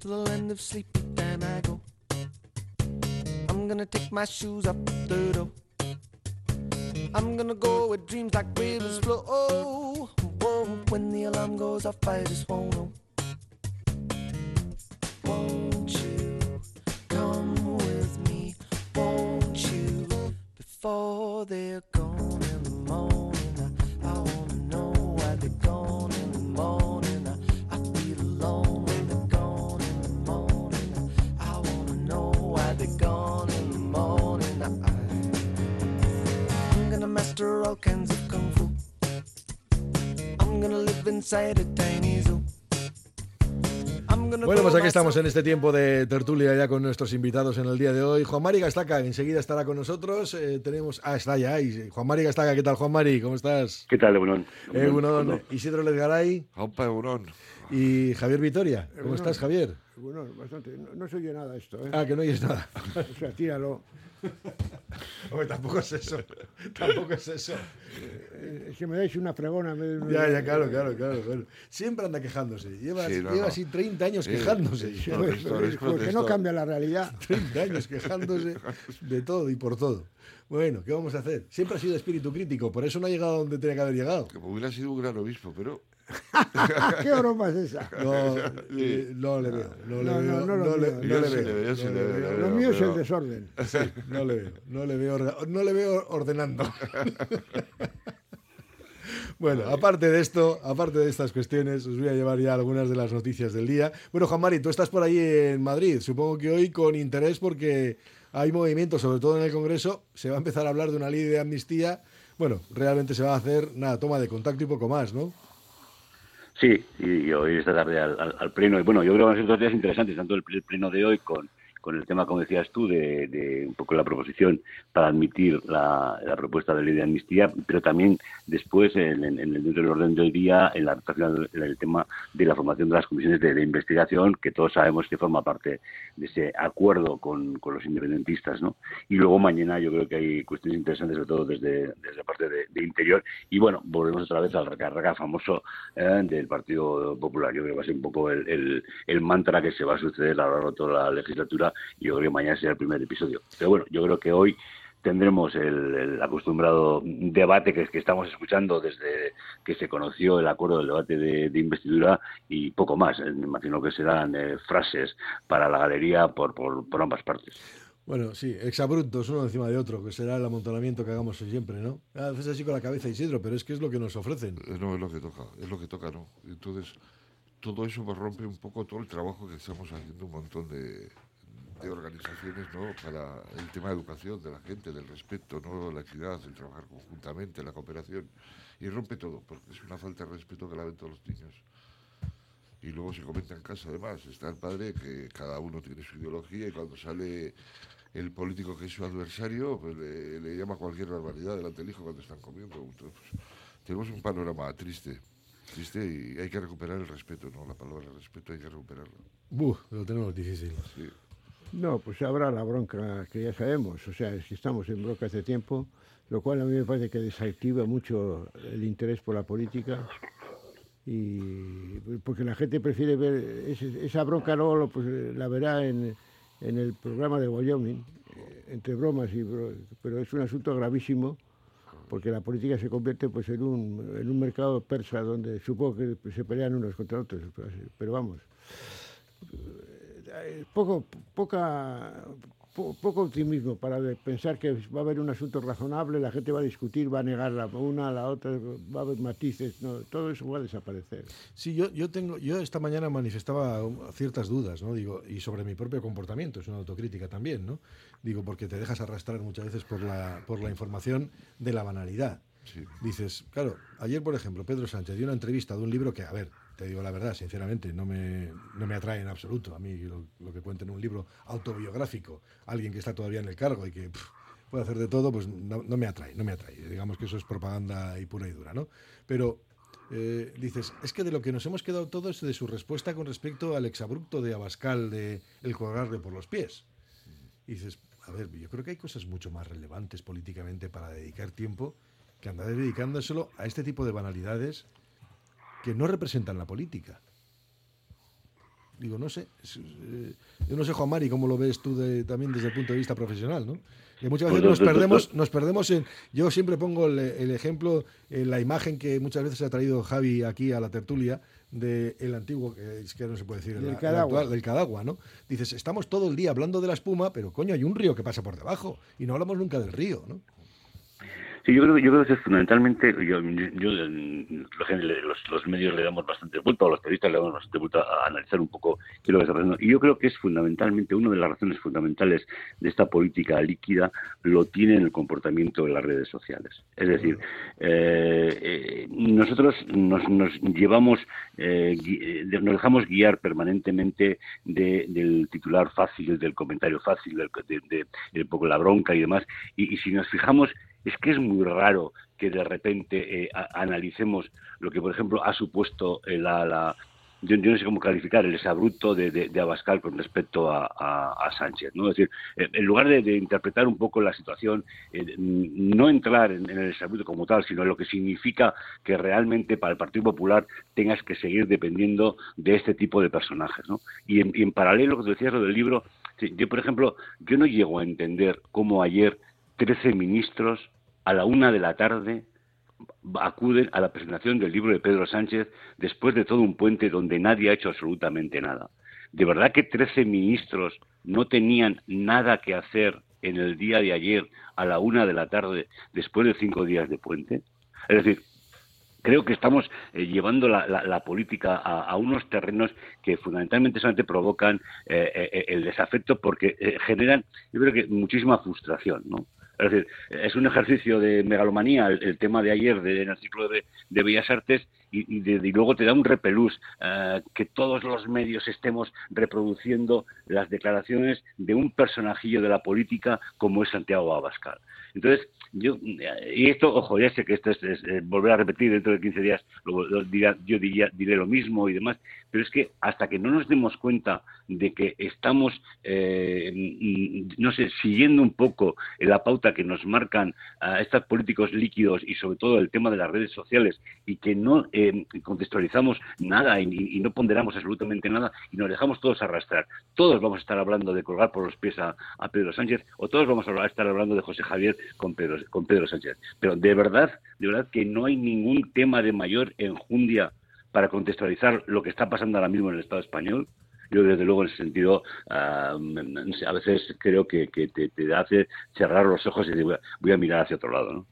to the land of sleep, then I go. I'm gonna take my shoes up the door. I'm gonna go where dreams like rivers flow. Whoa, when the alarm goes off, I just won't Bueno, pues aquí estamos en este tiempo de tertulia ya con nuestros invitados en el día de hoy. Juan Mari Gastaca, enseguida estará con nosotros. Eh, tenemos, ah, está ya ahí. Juan Mari Gastaca, ¿qué tal, Juan Mari? ¿Cómo estás? ¿Qué tal, Egunon? Eh, Egunon, Isidro Lezgaray Aupa Eurón. y Javier Vitoria. ¿Cómo Egunon. estás, Javier? Bueno, bastante. No, no se oye nada esto, ¿eh? Ah, que no oyes nada. O sea, tíralo. Hombre, tampoco es eso. Tampoco es eso. Eh, Es que me dais una fregona. me- me- Ya, ya, claro, claro, claro. claro. Siempre anda quejándose. Lleva, Sí, no, lleva no. así 30 años Sí, quejándose. Protestor, porque no cambia la realidad. 30 años quejándose de todo y por todo. Bueno, ¿qué vamos a hacer? Siempre ha sido espíritu crítico, por eso no ha llegado donde tenía que haber llegado. Que hubiera sido un gran obispo, pero ¿Qué broma es esa? No, no le veo, no le No, veo, no le no veo, yo le Lo mío es el desorden. Sí, no le veo, no le veo, orga- no le veo ordenando. Bueno, aparte de esto, aparte de estas cuestiones, os voy a llevar ya algunas de las noticias del día. Bueno, Juan Mari, tú estás por ahí en Madrid, supongo que hoy con interés porque hay movimiento, sobre todo en el Congreso, se va a empezar a hablar de una ley de amnistía. Bueno, realmente se va a hacer, nada, toma de contacto y poco más, ¿no? Sí, y, hoy esta tarde al, pleno. Y bueno, yo creo que van a ser dos días interesantes, tanto el pleno de hoy con, con el tema, como decías tú, de, un poco la proposición para admitir la, propuesta de ley de amnistía, pero también después, en, en- en el del orden del día, en la recta final, en el tema de la formación de las comisiones de, investigación, que todos sabemos que forma parte de ese acuerdo con, con los independentistas, ¿no? Y luego mañana yo creo que hay cuestiones interesantes, sobre todo desde, desde la parte de, de interior. Y bueno, volvemos otra vez al recarga famoso eh, del Partido Popular. Yo creo que va a ser un poco el, el, el mantra que se va a suceder a lo largo de toda la legislatura y yo creo que mañana será el primer episodio. Pero bueno, yo creo que hoy tendremos el, el acostumbrado debate que, que estamos escuchando desde que se conoció el acuerdo del debate de, de investidura y poco más. Eh, Me imagino que serán eh, frases para la galería por, por, por ambas partes. Bueno, sí, exabruptos uno encima de otro, que será el amontonamiento que hagamos siempre, ¿no? A veces así con la cabeza, Isidro, pero es que es lo que nos ofrecen. no es lo que toca, es lo que toca, ¿no? Entonces, todo eso pues, rompe un poco todo el trabajo que estamos haciendo un montón de, de organizaciones, ¿no? Para el tema de educación de la gente, del respeto, ¿no? La equidad, el trabajar conjuntamente, la cooperación. Y rompe todo, porque es una falta de respeto que la ven todos los niños. Y luego se comenta en casa, además, está el padre que cada uno tiene su ideología y cuando sale el político que es su adversario, pues le, le llama cualquier barbaridad delante del hijo cuando están comiendo. Entonces, pues, tenemos un panorama triste, triste y hay que recuperar el respeto, ¿no? La palabra respeto hay que recuperarla. Buh, lo tenemos difícil. Sí. No, pues habrá la bronca que ya sabemos. O sea, es que estamos en bronca hace tiempo, lo cual a mí me parece que desactiva mucho el interés por la política. Y porque la gente prefiere ver esa bronca, luego pues, la verá en, en el programa de Wyoming, eh, entre bromas y pero es un asunto gravísimo porque la política se convierte pues en un, en un mercado persa donde supongo que se pelean unos contra otros, pero vamos, poco, poca, po- poco optimismo para pensar que va a haber un asunto razonable, la gente va a discutir, va a negar la una a la otra, va a haber matices, no, todo eso va a desaparecer. Sí, yo, yo tengo, yo esta mañana manifestaba um, ciertas dudas, ¿no? Digo, y sobre mi propio comportamiento, es una autocrítica también, ¿no? Digo, porque te dejas arrastrar muchas veces por la, por la información de la banalidad. Sí. Dices, claro, ayer, por ejemplo, Pedro Sánchez dio una entrevista de un libro que, a ver, te digo la verdad, sinceramente, no me, no me atrae en absoluto. A mí lo, que cuenta en un libro autobiográfico, alguien que está todavía en el cargo y que puede hacer de todo, pues no, me atrae, no me atrae. Digamos que eso es propaganda y pura y dura, ¿no? Pero eh, dices, es que de lo que nos hemos quedado todos es de su respuesta con respecto al exabrupto de Abascal de el colgarle por los pies. Y dices, a ver, yo creo que hay cosas mucho más relevantes políticamente para dedicar tiempo que andar dedicándoselo a este tipo de banalidades que no representan la política. Digo, no sé. eh, yo no sé, Juan Mari, cómo lo ves tú de- también desde el punto de vista profesional, ¿no? Que muchas veces nos perdemos, nos perdemos en. Yo siempre pongo el, el ejemplo, en la imagen que muchas veces ha traído Javi aquí a la tertulia del antiguo, que es que no se puede decir, el- Del Cadagua. actual, del Cadagua, ¿no? Dices, estamos todo el día hablando de la espuma, pero coño, hay un río que pasa por debajo y no hablamos nunca del río, ¿no? Sí, yo creo, yo creo que es fundamentalmente, yo, yo, los, los medios le damos bastante vuelta, o los periodistas le damos bastante vuelta a analizar un poco qué es lo que está pasando. Y yo creo que es fundamentalmente, una de las razones fundamentales de esta política líquida lo tiene en el comportamiento de las redes sociales. Es decir, eh, eh, nosotros nos, nos llevamos, eh, nos dejamos guiar permanentemente de- del titular fácil, del comentario fácil, del, de, de- de un poco la bronca y demás. Y, y si nos fijamos, es que es muy raro que de repente eh, analicemos lo que, por ejemplo, ha supuesto eh, la, la- yo, yo no sé cómo calificar el exabrupto de, de, Abascal con respecto a, a- Sánchez, ¿no? Es decir, eh, en lugar de, interpretar un poco la situación, eh, no entrar en, el exabrupto como tal, sino en lo que significa que realmente para el Partido Popular tengas que seguir dependiendo de este tipo de personajes, ¿no? Y en, y en paralelo, lo que decías, lo del libro, yo, por ejemplo, yo no llego a entender cómo ayer 13 ministros a la una de la tarde acuden a la presentación del libro de Pedro Sánchez después de todo un puente donde nadie ha hecho absolutamente nada. ¿De verdad que 13 ministros no tenían nada que hacer en el día de ayer a la una de la tarde después de cinco días de puente? Es decir, creo que estamos eh, llevando la, la- la política a, unos terrenos que fundamentalmente solamente provocan eh, eh, el desafecto porque generan, yo creo que muchísima frustración, ¿no? Es decir, es un ejercicio de megalomanía el, tema de ayer de, en el ciclo de, Bellas Artes y, luego te da un repelús eh, que todos los medios estemos reproduciendo las declaraciones de un personajillo de la política como es Santiago Abascal. Entonces, yo, y esto, ojo, ya sé que esto es, volver a repetir dentro de 15 días, yo diría, diré lo mismo y demás, pero es que hasta que no nos demos cuenta de que estamos, eh, no sé, siguiendo un poco la pauta que nos marcan a estos políticos líquidos y sobre todo el tema de las redes sociales y que no eh, contextualizamos nada y, y no ponderamos absolutamente nada y nos dejamos todos arrastrar. Todos vamos a estar hablando de colgar por los pies a, a Pedro Sánchez o todos vamos a estar hablando de José Javier con Pedro, con Pedro Sánchez. Pero de verdad, de verdad que no hay ningún tema de mayor enjundia para contextualizar lo que está pasando ahora mismo en el Estado español. Yo, desde luego, en ese sentido, sé, a veces creo que, que te, te hace cerrar los ojos y decir, voy a, mirar hacia otro lado, ¿no?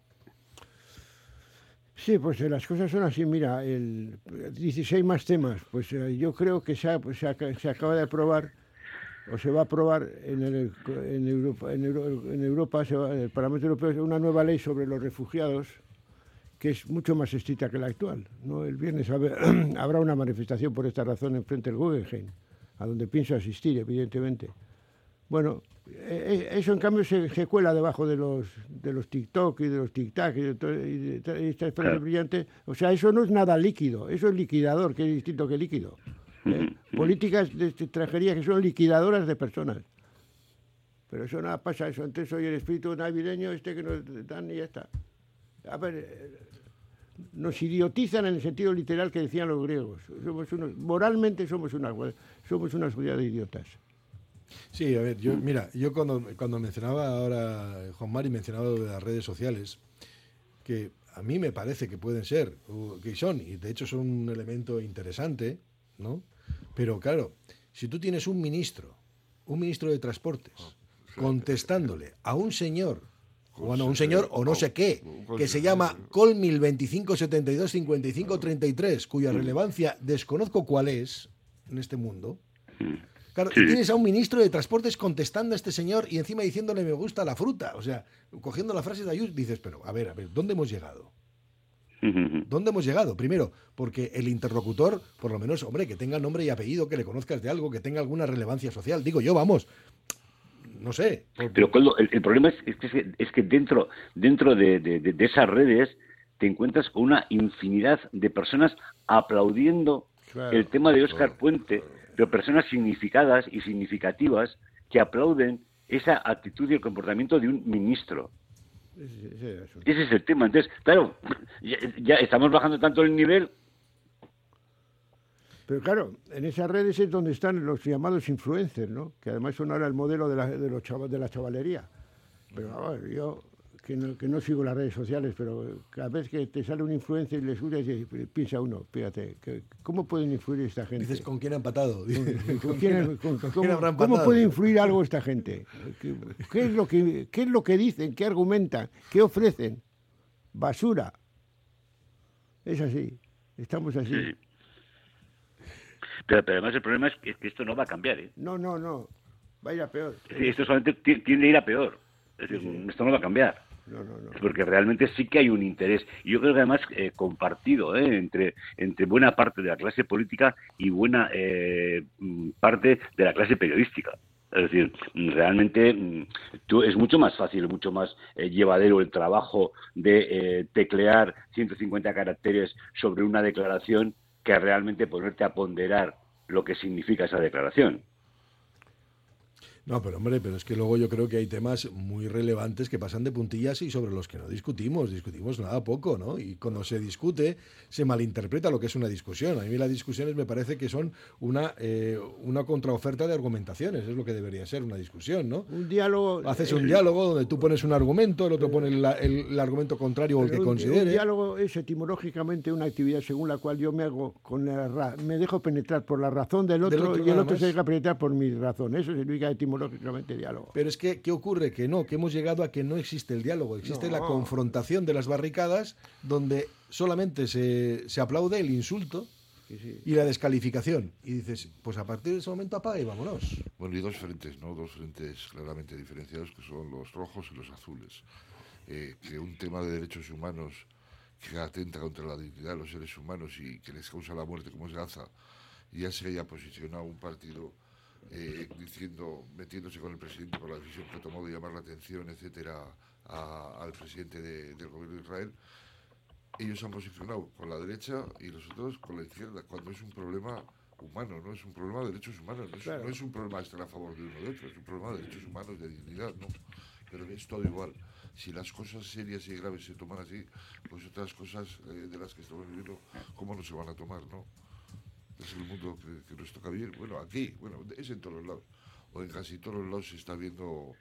Sí, pues eh, las cosas son así. Mira, el 16 más temas. Pues eh, yo creo que se, ha- pues, se, aca- se acaba de aprobar o se va a aprobar en, el- en Europa, en, Euro- en Europa en el Parlamento Europeo una nueva ley sobre los refugiados que es mucho más estricta que la actual. ¿no? El viernes habrá una manifestación por esta razón en frente del Guggenheim, a donde pienso asistir, evidentemente. Bueno, eh, eh, eso en cambio se, se cuela debajo de los de los TikTok y de los tic-tac y de, de estas frases brillantes. O sea, eso no es nada líquido, eso es liquidador, que es distinto que líquido. ¿eh? Políticas de extranjería que son liquidadoras de personas. Pero eso nada pasa, eso antes soy el espíritu navideño este que nos dan y ya está. A ver, eh, nos idiotizan en el sentido literal que decían los griegos. Somos unos, moralmente somos una, somos una sociedad de idiotas. Sí, a ver, yo, mira, yo cuando, cuando mencionaba ahora, Juan Mari mencionaba lo de las redes sociales, que a mí me parece que pueden ser, que son, y de hecho son un elemento interesante, ¿no? Pero claro, si tú tienes un ministro, un ministro de transportes, contestándole a un señor, bueno, un señor o no sé qué, que se llama Colmil 2572 55 33, cuya relevancia desconozco cuál es en este mundo, Claro, Sí. y tienes a un ministro de Transportes contestando a este señor y encima diciéndole me gusta la fruta. O sea, cogiendo la frase de Ayuso, dices, pero a ver, a ver, ¿dónde hemos llegado? ¿Dónde hemos llegado? Primero, porque el interlocutor, por lo menos, hombre, que tenga nombre y apellido, que le conozcas de algo, que tenga alguna relevancia social. Digo yo, vamos, no sé. Pero Coldo, el, el problema es, es que, es que dentro, dentro de, de- esas redes te encuentras con una infinidad de personas aplaudiendo Claro, el tema de Óscar Puente, pero personas significadas y significativas que aplauden esa actitud y el comportamiento de un ministro. Ese- es el asunto. Ese es el tema. Entonces, claro, ya, ya estamos bajando tanto el nivel Pero claro, en esas redes es donde están los llamados influencers, ¿no? Que además son ahora el modelo de la, de los chava- de la chavalería. Pero a ver, yo que no, que no sigo las redes sociales, pero cada vez que te sale un influencer y le subes, y piensa uno, fíjate, que- ¿cómo pueden influir esta gente? Dices, ¿con quién ha empatado? ¿Con quién- con- ¿Con cómo, quién habrá cómo empatado? puede influir algo esta gente? ¿Qué, qué es lo que, ¿Qué es lo que dicen? ¿Qué argumentan? ¿Qué ofrecen? Basura. Es así. Estamos así. Sí, sí. Pero, pero además el problema es que, es que esto no va a cambiar. ¿eh? No, no, no. Vaya peor. Es decir, esto solamente ti- tiende a ir a peor. Es decir, esto no va a cambiar. No, no, no. Porque realmente sí que hay un interés. Y yo creo que además eh, compartido ¿eh? entre, entre buena parte de la clase política y buena eh, mm, parte de la clase periodística. Es decir, mm, realmente mm, tú, es mucho más fácil, mucho más eh, llevadero el trabajo de teclear 150 caracteres sobre una declaración que realmente ponerte a ponderar lo que significa esa declaración. No, pero hombre, pero es que luego yo creo que hay temas muy relevantes que pasan de puntillas y sobre los que no discutimos, discutimos nada poco, ¿no? Y cuando se discute se malinterpreta lo que es una discusión. A mí las discusiones me parece que son una, eh, una contraoferta de argumentaciones, es lo que debería ser una discusión, ¿no? Un diálogo. Haces eh, un diálogo donde tú pones un argumento, el otro pone el, el- el argumento contrario o el que pero un- considere. diálogo es etimológicamente una actividad según la cual yo me hago con la ra- me dejo penetrar por la razón del otro, otro y el otro más. se deja penetrar por mi razón. Eso significa etimológicamente diálogo. Pero es que, ¿qué ocurre? Que no, que hemos llegado a que no existe el diálogo, existe la confrontación de las barricadas donde solamente se, se aplaude el insulto Sí, sí. y la descalificación. Y dices, pues a partir de ese momento apaga y vámonos. Bueno, y dos frentes, ¿no? Dos frentes claramente diferenciados que son los rojos y los azules. Eh, que un tema de derechos humanos que atenta contra la dignidad de los seres humanos y que les causa la muerte como es Gaza, ya se haya posicionado un partido eh, diciendo, metiéndose con el presidente por la decisión que tomó de llamar la atención, etcétera, a- al presidente de- del gobierno de Israel, ellos han posicionado con la derecha y los otros con la izquierda, cuando es un problema humano, no es un problema de derechos humanos, no es, Claro. no es un problema de estar a favor de uno o de otro, es un problema de derechos humanos, de dignidad, ¿no? Pero es todo igual. Si las cosas serias y graves se toman así, pues otras cosas eh, de las que estamos viviendo, ¿cómo no se van a tomar, no? Es el mundo que, que nos toca vivir. Bueno, aquí, bueno, es en todos los lados. O en casi todos los lados se está viendo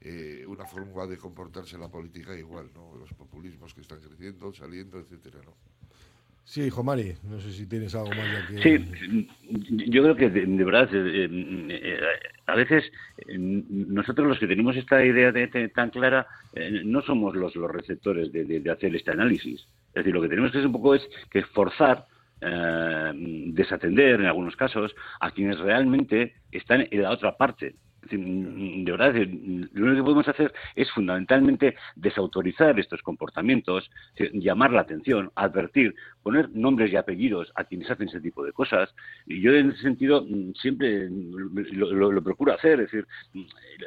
eh, una forma de comportarse en la política igual, ¿no? Los populismos que están creciendo, saliendo, etcétera, ¿no? Sí, hijo Mari, no sé si tienes algo más ya que... Sí, yo creo que de, de verdad, eh, eh, a veces eh, nosotros los que tenemos esta idea de- de- tan clara eh, no somos los, los receptores de, de- de hacer este análisis. Es decir, lo que tenemos que hacer un poco es que forzar, eh, desatender en algunos casos a quienes realmente están en la otra parte. De verdad, lo único que podemos hacer es fundamentalmente desautorizar estos comportamientos, llamar la atención, advertir, poner nombres y apellidos a quienes hacen ese tipo de cosas. Y yo en ese sentido mm, siempre lo, lo- lo procuro hacer, es decir, mm,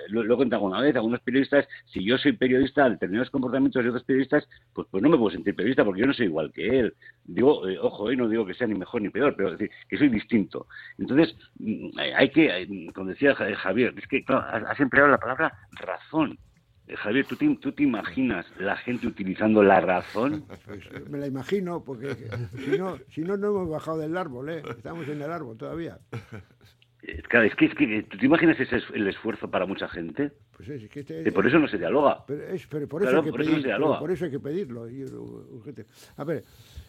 lo, lo contado alguna vez, algunos periodistas, si yo soy periodista, determinados comportamientos de otros periodistas, pues, pues no me puedo sentir periodista porque yo no soy igual que él. Digo, eh, ojo, eh, no digo que sea ni mejor ni peor, pero es decir, que soy distinto. Entonces, mm, hay que, hay- como decía Ja- Javier, es que claro, has empleado la palabra razón. Eh, Javier, ¿tú te, ¿tú te imaginas la gente utilizando la razón? Pues, eh, me la imagino, porque si no, si no, no hemos bajado del árbol, ¿eh? Estamos en el árbol todavía. Claro, es que, es que ¿tú te imaginas ese es el esfuerzo para mucha gente? Pues es que este, por eso no se dialoga. Pero, es- pero por, eso Claro, hay que por eso no pedir- se pero dialoga. por eso hay que pedirlo. uh, urgente. A ver,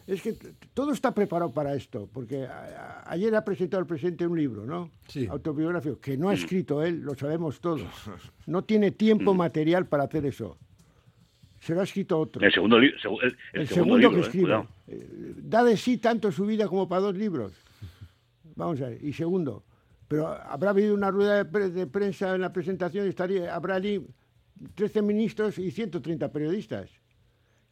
es que todo está preparado para esto, porque a- a- ayer ha presentado el presidente un libro, ¿no? Sí. Autobiográfico, que no ha escrito él, lo sabemos todos. No tiene tiempo material para hacer eso. Se lo ha escrito otro. El segundo, el, el El segundo, segundo libro, que eh, escribe. cuidado. Eh, Da de sí tanto su vida como para dos libros. Vamos a ver. Y segundo, pero habrá habido una rueda de, pre- de prensa en la presentación, estaría, habrá allí 13 ministros y 130 periodistas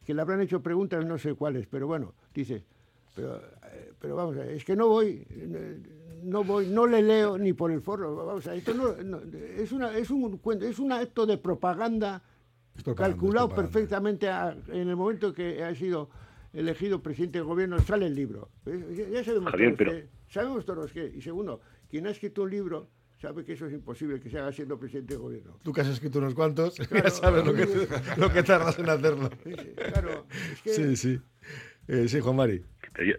que le habrán hecho preguntas, no sé cuáles, pero bueno, dice, pero, eh, pero vamos a ver, es que no voy, eh, no voy, no le leo ni por el forro, vamos a ver, esto no, no, es, una, es un cuento, es un acto de propaganda calculado propaganda. perfectamente a- en el momento que ha sido elegido presidente del gobierno, sale el libro. ¿Ves? Ya, ya sabemos, Javier, todos pero- que, sabemos todos que. Y segundo, quien ha escrito un libro sabe que eso es imposible que se haga siendo presidente del gobierno. Tú que has escrito unos cuantos, Claro. ya sabes lo que, lo que tardas en hacerlo. Sí, sí, Claro, es que Sí, sí. Eh, sí, Juan Mari. Pero yo,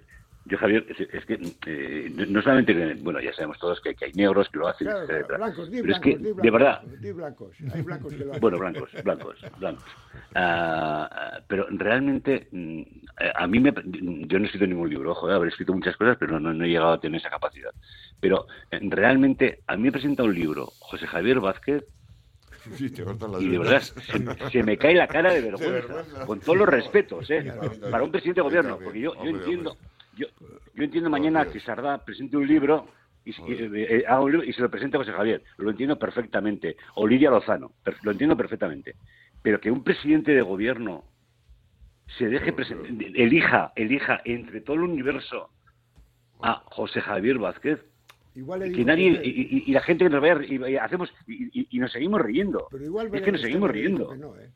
Yo, Javier, es, es que eh, no- solamente, que, bueno, ya sabemos todos que, que hay negros que lo hacen, Claro, etcétera, blancos, di pero es que, di de verdad, di blancos, hay blancos que lo hacen. bueno, blancos, blancos, blancos. Ah, ah, pero realmente, mm, a mí me. Yo no he escrito ningún libro, ojo, eh, habré escrito muchas cosas, pero no, no he llegado a tener esa capacidad. Pero eh, realmente, a mí me presenta un libro José Javier Vázquez Sí, te y de verdad se, se me cae la cara de vergüenza, vergüenza. con todos los respetos, ¿eh? para un presidente de gobierno, porque yo, yo entiendo. Yo, yo entiendo mañana que. Sardá presente un libro y, y, eh, haga un libro y se lo presente a José Javier, lo entiendo perfectamente, o Lidia Lozano, lo entiendo perfectamente, pero que un presidente de gobierno se deje elija, elija entre todo el universo a José Javier Vázquez, Igual le que digo nadie que- y, y- y la gente que nos vaya y, y hacemos y, nos seguimos riendo. Pero igual es que nos seguimos riendo. que no, ¿eh?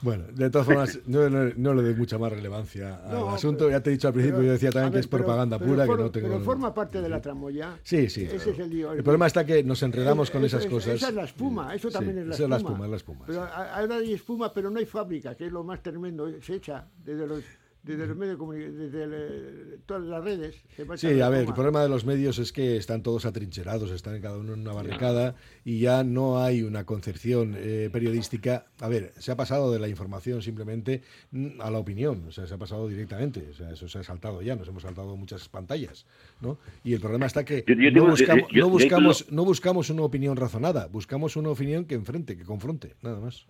Bueno, de todas formas, no, no- no le doy mucha más relevancia al asunto. pero- ya te he dicho al principio, pero, yo decía también que es pero- propaganda pura, que no tengo... Pero forma parte de la tramoya. Sí, sí. Ese es el lío. El problema está que nos enredamos con esas es- cosas. Esa es la espuma, eso Sí, también es la esa espuma. es la espuma, es la espuma, Pero sí. ahora hay espuma, pero no hay fábrica, que es lo más tremendo. Se echa desde los, desde los medios de comunicación, desde el- todas las redes. Sí, a ver, el problema de los medios es que están todos atrincherados, están en cada uno en una barricada y ya no hay una concepción eh, periodística. A ver, se ha pasado de la información simplemente mm, a la opinión, o sea, se ha pasado directamente, o sea, eso se ha saltado ya, nos hemos saltado muchas pantallas, ¿no? Y el problema está que Yo- yo no, tengo- buscamos, yo- yo- no, buscamos, no buscamos una opinión razonada, buscamos una opinión que enfrente, que confronte, nada más.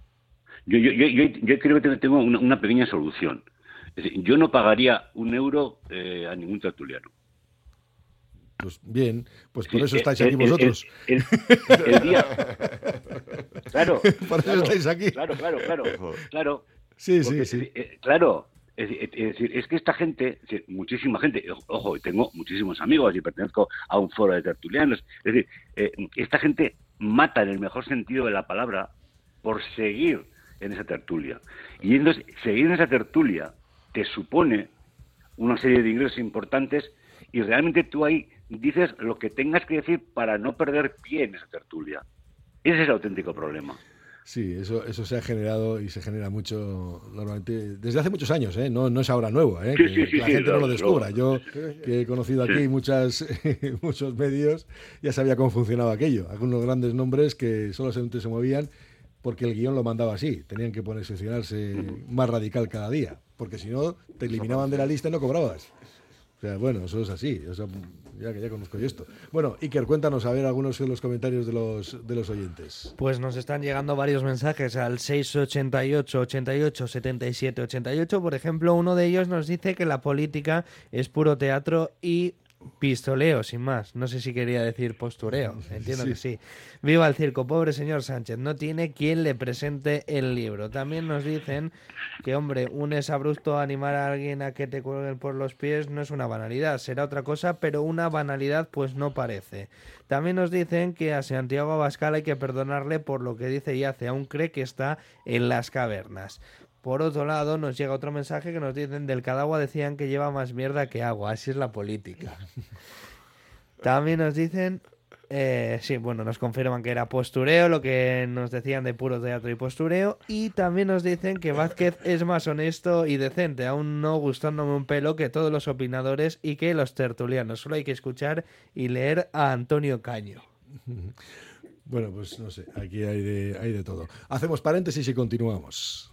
yo, yo, yo, yo, yo creo que tengo- tengo una, una pequeña solución es decir, yo no pagaría un euro eh, a ningún tertuliano Pues bien, pues por eso eh, estáis eh, aquí vosotros. el, el- el día claro Por eso claro, estáis aquí. claro claro claro claro Sí, Porque, sí, sí. eh, claro, es, decir, es que esta gente, es decir, muchísima gente, ojo, tengo muchísimos amigos y pertenezco a un foro de tertulianos, es decir, eh, esta gente mata en el mejor sentido de la palabra por seguir en esa tertulia. Y entonces, seguir en esa tertulia te supone una serie de ingresos importantes y realmente tú ahí dices lo que tengas que decir para no perder pie en esa tertulia. Ese es el auténtico problema. Sí, eso, eso se ha generado y se genera mucho normalmente desde hace muchos años, ¿eh? no, no es ahora nuevo, ¿eh? Sí, que sí, sí, la gente no lo descubra. Yo, que he conocido aquí muchas, muchos medios, ya sabía cómo funcionaba aquello. Algunos grandes nombres que solo se, se movían porque el guion lo mandaba así. Tenían que posicionarse más radical cada día, porque si no, te eliminaban de la lista y no cobrabas. O sea, bueno, eso es así. o sea, ya que ya conozco yo esto. Bueno, Iker, cuéntanos a ver algunos de los comentarios de los, de los oyentes. Pues nos están llegando varios mensajes al 688 88 77 88. Por ejemplo, uno de ellos nos dice que la política es puro teatro y pistoleo, sin más. No sé si quería decir postureo. Entiendo Sí. que sí. Viva el circo, pobre señor Sánchez. No tiene quien le presente el libro. También nos dicen que, hombre, un es abrupto animar a alguien a que te cuelguen por los pies no es una banalidad. Será otra cosa, pero una banalidad pues no parece. También nos dicen que a Santiago Abascal hay que perdonarle por lo que dice y hace. Aún cree que está en las cavernas. Por otro lado, nos llega otro mensaje que nos dicen del Cadagua decían que lleva más mierda que agua. Así es la política. También nos dicen, eh, sí, bueno, nos confirman que era postureo, lo que nos decían de puro teatro y postureo. Y también nos dicen que Vázquez es más honesto y decente, aún no gustándome un pelo que todos los opinadores y que los tertulianos. Solo hay que escuchar y leer a Antonio Caño. Bueno, pues no sé, aquí hay de, hay de todo. Hacemos paréntesis y continuamos.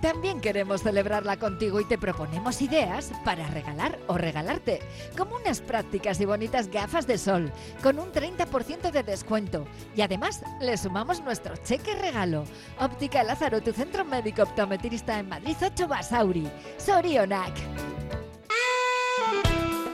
también queremos celebrarla contigo y te proponemos ideas para regalar o regalarte, como unas prácticas y bonitas gafas de sol con un 30% de descuento y además le sumamos nuestro cheque regalo. Óptica Lázaro, tu centro médico optometrista en Madrid 8 Basauri. Sorionac.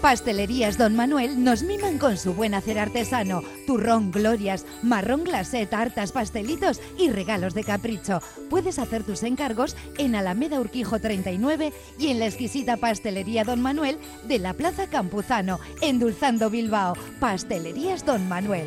Pastelerías Don Manuel nos miman con su buen hacer artesano. Turrón, glorias, marrón glacé, tartas, pastelitos y regalos de capricho. Puedes hacer tus encargos en Alameda Urquijo 39 y en la exquisita Pastelería Don Manuel de la Plaza Campuzano, endulzando Bilbao. Pastelerías Don Manuel.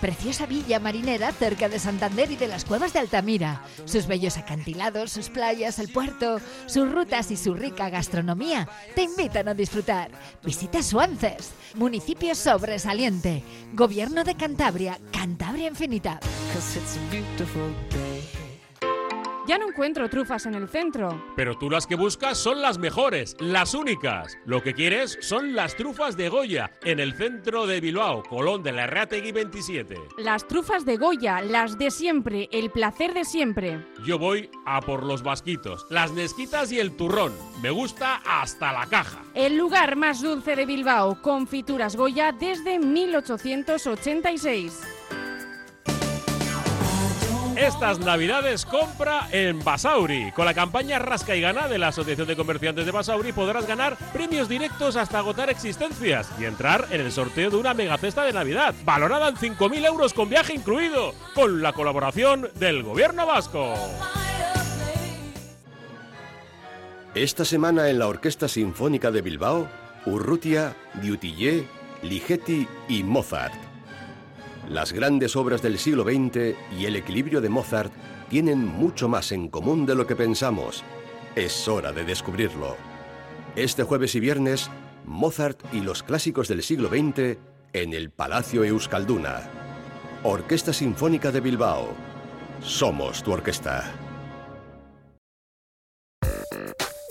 Preciosa villa marinera cerca de Santander y de las cuevas de Altamira. Sus bellos acantilados, sus playas, el puerto, sus rutas y su rica gastronomía te invitan a disfrutar. Visita Suances, municipio sobresaliente. Gobierno de Cantabria, Cantabria Infinita. Ya no encuentro trufas en el centro. Pero tú las que buscas son las mejores, las únicas. Lo que quieres son las trufas de Goya, en el centro de Bilbao, Colón de la Rategui 27. Las trufas de Goya, las de siempre, el placer de siempre. Yo voy a por los vasquitos, las nesquitas y el turrón. Me gusta hasta la caja. El lugar más dulce de Bilbao, confituras Goya desde 1886. Estas navidades compra en Basauri. Con la campaña Rasca y Gana de la Asociación de Comerciantes de Basauri podrás ganar premios directos hasta agotar existencias y entrar en el sorteo de una mega cesta de Navidad, valorada en 5.000 euros con viaje incluido, con la colaboración del Gobierno Vasco. Esta semana en la Orquesta Sinfónica de Bilbao, Urrutia, Dutillé, Ligeti y Mozart. Las grandes obras del siglo XX y el equilibrio de Mozart tienen mucho más en común de lo que pensamos. Es hora de descubrirlo. Este jueves y viernes, Mozart y los clásicos del siglo XX en el Palacio Euskalduna. Orquesta Sinfónica de Bilbao. Somos tu orquesta.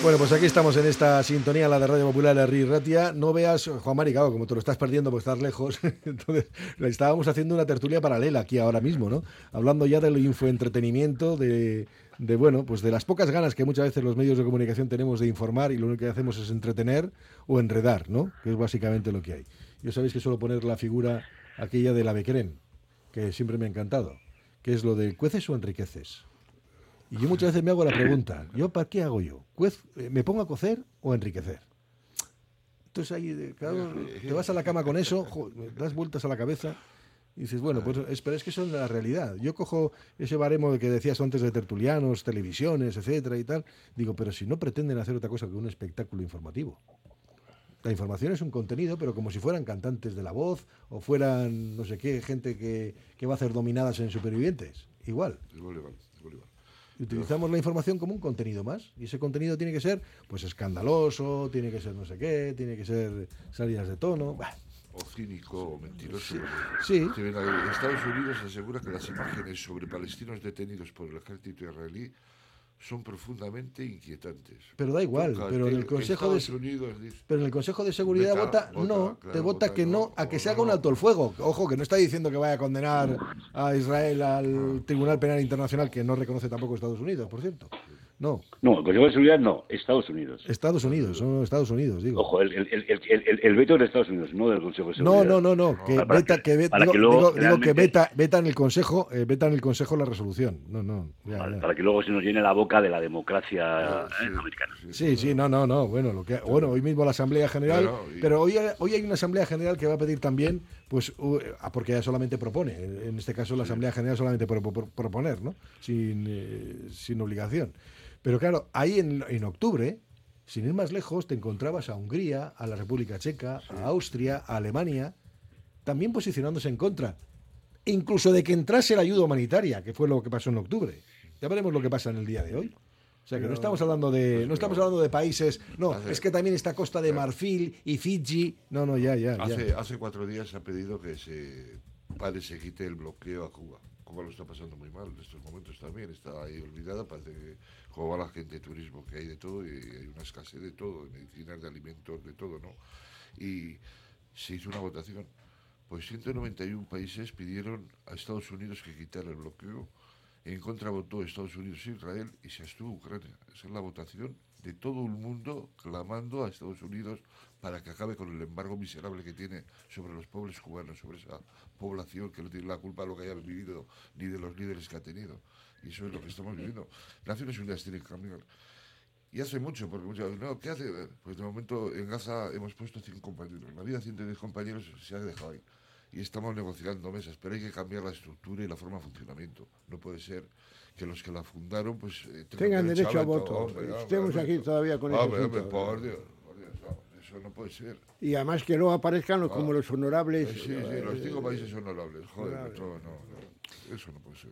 Bueno, pues aquí estamos en esta sintonía, la de Radio Popular de Ri Ratia. No veas, Juan Mari, como te lo estás perdiendo porque estás lejos, entonces estábamos haciendo una tertulia paralela aquí ahora mismo, ¿no? Hablando ya del infoentretenimiento, de, de, bueno, pues de las pocas ganas que muchas veces los medios de comunicación tenemos de informar y lo único que hacemos es entretener o enredar, ¿no? Que es básicamente lo que hay. Yo sabéis que suelo poner la figura aquella de la Becrem, que siempre me ha encantado, que es lo de cueces o enriqueces. Y yo muchas veces me hago la pregunta, ¿yo para qué hago yo? Eh, ¿Me pongo a cocer o a enriquecer? Entonces ahí, eh, claro, te vas a la cama con eso, jo, das vueltas a la cabeza y dices, bueno, pues es, pero es que eso es la realidad. Yo cojo ese baremo que decías antes de tertulianos, televisiones, etcétera y tal, digo, pero si no pretenden hacer otra cosa que un espectáculo informativo. La información es un contenido, pero como si fueran cantantes de la voz o fueran, no sé qué, gente que, que va a hacer dominadas en supervivientes. Igual, igual, igual. Y Utilizamos la información como un contenido más. Y ese contenido tiene que ser, pues, escandaloso, tiene que ser no sé qué, tiene que ser salidas de tono. Bah, O cínico o mentiroso. Sí. Estados Unidos asegura que las imágenes sobre palestinos detenidos por el ejército israelí son profundamente inquietantes. Pero da igual, Toca pero en el Consejo de Estados Unidos dice- pero en el Consejo de Seguridad Vota, vota, vota, no, claro, te vota vota que no a que se haga un alto el fuego. Ojo, que no está diciendo que vaya a condenar a Israel al Tribunal Penal Internacional que no reconoce tampoco Estados Unidos, por cierto. No. No, el Consejo de Seguridad no, Estados Unidos. Estados Unidos, son Estados Unidos, digo. Ojo, el, el, el, el, veto es de Estados Unidos, no del Consejo de No, Seguridad. no, no, no, que veta, que digo, luego digo- digo veta, veta en el Consejo, eh, veta en el Consejo la resolución. No, no, ya, Vale, ya. para que luego se nos llene la boca de la democracia eh, americana. Sí, sí, no, no, no. Bueno, lo que, bueno, hoy mismo la Asamblea General, Claro, y- pero hoy, hoy hay una Asamblea General que va a pedir también, pues, ah, porque ella solamente propone. En este caso, la Asamblea General solamente puede pro- proponer, ¿no? Sin, eh, sin obligación. Pero claro, ahí en, en octubre, sin ir más lejos, te encontrabas a Hungría, a la República Checa, a Austria, a Alemania, también posicionándose en contra. Incluso de que entrase la ayuda humanitaria, que fue lo que pasó en octubre. Ya veremos lo que pasa en el día de hoy. O sea que no estamos hablando de no estamos hablando de países, no, Hace- es que también está Costa de Marfil y Fiji. No, no, ya, ya, hace cuatro días se ha pedido que se pare, se quite el bloqueo a Cuba. Cuba lo está pasando muy mal en estos momentos también, está ahí olvidada, parece que como va la gente de turismo, que hay de todo y hay una escasez de todo, de medicinas, de alimentos, de todo, ¿no? Y se hizo una votación. Pues 191 países pidieron a Estados Unidos que quitara el bloqueo. En contra votó Estados Unidos e Israel y se abstuvo Ucrania. Esa es la votación de todo el mundo clamando a Estados Unidos para que acabe con el embargo miserable que tiene sobre los pobres cubanos, sobre esa población que no tiene la culpa de lo que haya vivido ni de los líderes que ha tenido. Y eso es lo que estamos viviendo. Naciones Unidas tiene que cambiar. Y hace mucho, porque muchas veces, no, ¿qué hace? Pues de momento en Gaza hemos puesto 100 compañeros. La vida 110 compañeros se ha dejado ahí. Y estamos negociando mesas, pero hay que cambiar la estructura y la forma de funcionamiento. No puede ser que los que la fundaron pues eh, Tengan derecho a voto. Estemos aquí todavía con asunto. por Dios, eso no puede ser. Y además que luego aparezcan los- como Ah. los honorables. Sí, sí, los cinco eh, países honorables. Joder, honorables. no, no, no, eso no puede ser.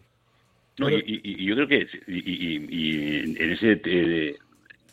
No, y, y- y yo creo que y, y- y en ese eh,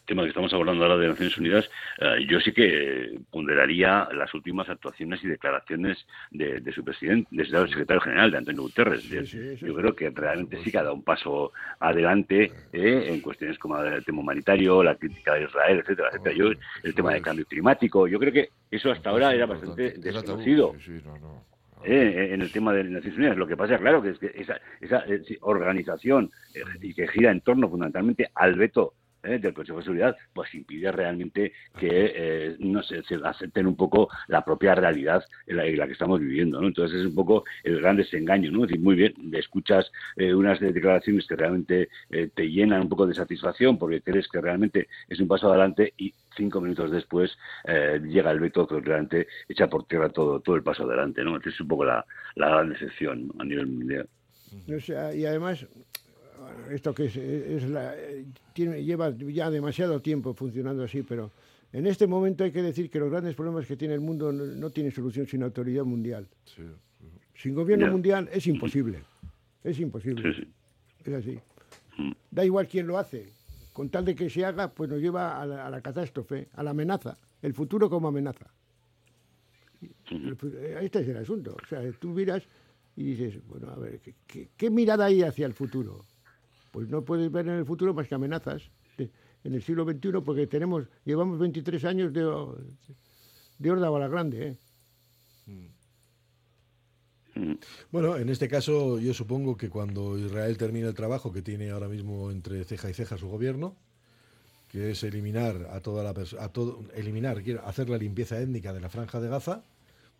tema que estamos abordando ahora de Naciones Unidas, eh, yo sí que ponderaría las últimas actuaciones y declaraciones de, de su presidente, de su secretario general, de Antonio Guterres. Yo creo que realmente sí que ha dado un paso adelante eh, en cuestiones como el tema humanitario, la crítica de Israel, etcétera, etcétera. Yo, el tema del cambio climático, yo creo que eso hasta ahora era bastante desconocido no, no. eh, en el tema de las Naciones Unidas. Lo que pasa, claro, que es que esa, esa eh, organización eh, y que gira en torno fundamentalmente al veto eh, del Consejo de Seguridad, pues impide realmente que eh, no se, se acepten un poco la propia realidad en la, en la que estamos viviendo. ¿no? Entonces es un poco el gran desengaño. ¿no? Es decir, muy bien, escuchas eh, unas de- declaraciones que realmente eh, te llenan un poco de satisfacción porque crees que realmente es un paso adelante y cinco minutos después llega el veto que realmente echa por tierra todo, todo el paso adelante. ¿no? Entonces es un poco la, la gran decepción ¿no? a nivel mundial. O sea, y además, esto que es, es la, eh, tiene, lleva ya demasiado tiempo funcionando así, pero en este momento hay que decir que los grandes problemas que tiene el mundo no, no tienen solución sin autoridad mundial. Sin gobierno mundial es imposible. Es imposible. Es así. Da igual quién lo hace. Con tal de que se haga, pues nos lleva a la, a la catástrofe, a la amenaza. El futuro como amenaza. Eh, Este es el asunto. O sea, tú miras y dices, bueno, a ver, ¿qué, qué- qué mirada hay hacia el futuro? Pues no puedes ver en el futuro más que amenazas. De- En el siglo XXI, porque tenemos, llevamos 23 años de, de horda bala grande, ¿eh? Bueno, en este caso yo supongo que cuando Israel termine el trabajo que tiene ahora mismo entre ceja y ceja su gobierno, que es eliminar a toda la a todo eliminar, quiero hacer la limpieza étnica de la franja de Gaza,